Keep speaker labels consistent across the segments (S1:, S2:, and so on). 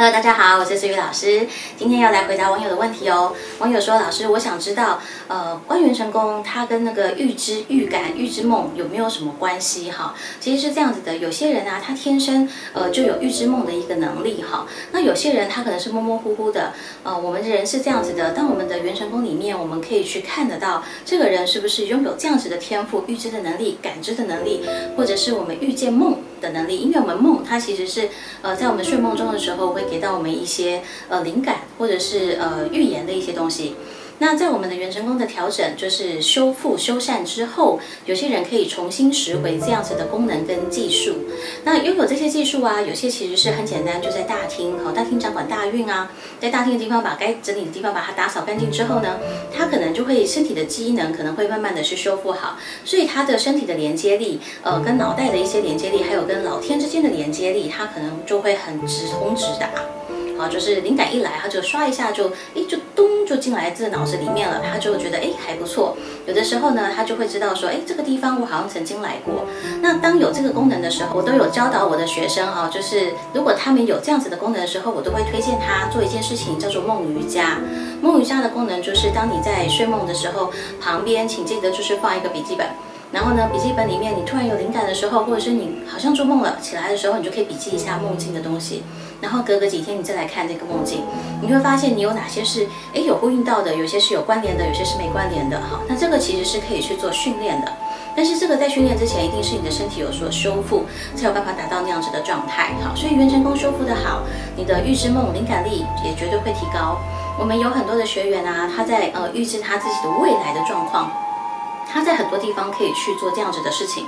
S1: Hello，大家好，我是思雨老师，今天要来回答网友的问题哦。网友说，老师，我想知道，呃，关元成功它跟那个预知、预感、预知梦有没有什么关系？哈，其实是这样子的，有些人啊，他天生呃就有预知梦的一个能力，哈。那有些人他可能是模模糊糊的，呃，我们人是这样子的，当我们的元成功里面，我们可以去看得到这个人是不是拥有这样子的天赋、预知的能力、感知的能力，或者是我们预见梦的能力，因为我们梦它其实是呃在我们睡梦中的时候会。给到我们一些呃灵感，或者是呃预言的一些东西。那在我们的元成功的调整，就是修复修缮之后，有些人可以重新拾回这样子的功能跟技术。那拥有这些技术啊，有些其实是很简单，就在大厅，好，大厅掌管大运啊，在大厅的地方把该整理的地方把它打扫干净之后呢，他可能就会身体的机能可能会慢慢的去修复好，所以他的身体的连接力，呃，跟脑袋的一些连接力，还有跟老天之间的连接力，他可能就会很直通直达。啊，就是灵感一来，他就刷一下就，哎，就咚就进来这脑子里面了，他就觉得哎还不错。有的时候呢，他就会知道说，哎，这个地方我好像曾经来过。那当有这个功能的时候，我都有教导我的学生哈，就是如果他们有这样子的功能的时候，我都会推荐他做一件事情，叫做梦瑜伽。梦瑜伽的功能就是，当你在睡梦的时候，旁边请记得就是放一个笔记本。然后呢，笔记本里面你突然有灵感的时候，或者是你好像做梦了起来的时候，你就可以笔记一下梦境的东西。然后隔个几天你再来看这个梦境，你会发现你有哪些是哎有呼应到的，有些是有关联的，有些是没关联的好。那这个其实是可以去做训练的，但是这个在训练之前一定是你的身体有所修复，才有办法达到那样子的状态好。所以元成功修复的好，你的预知梦灵感力也绝对会提高。我们有很多的学员啊，他在呃预知他自己的未来的状况。他在很多地方可以去做这样子的事情，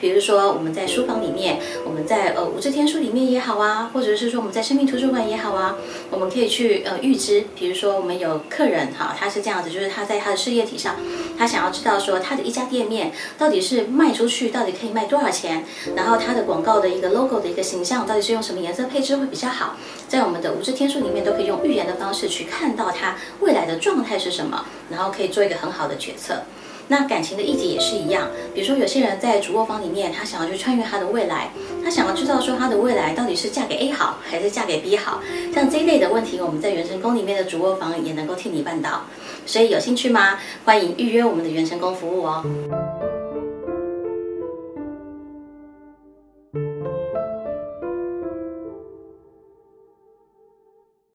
S1: 比如说我们在书房里面，我们在呃五字天书里面也好啊，或者是说我们在生命图书馆也好啊，我们可以去呃预知，比如说我们有客人哈，他是这样子，就是他在他的事业体上，他想要知道说他的一家店面到底是卖出去到底可以卖多少钱，然后他的广告的一个 logo 的一个形象到底是用什么颜色配置会比较好，在我们的五字天书里面都可以用预言的方式去看到他未来的状态是什么，然后可以做一个很好的决策。那感情的议题也是一样，比如说有些人在主卧房里面，他想要去穿越他的未来，他想要知道说他的未来到底是嫁给 A 好还是嫁给 B 好，像这一类的问题，我们在元成宫里面的主卧房也能够替你办到，所以有兴趣吗？欢迎预约我们的元成宫服务哦。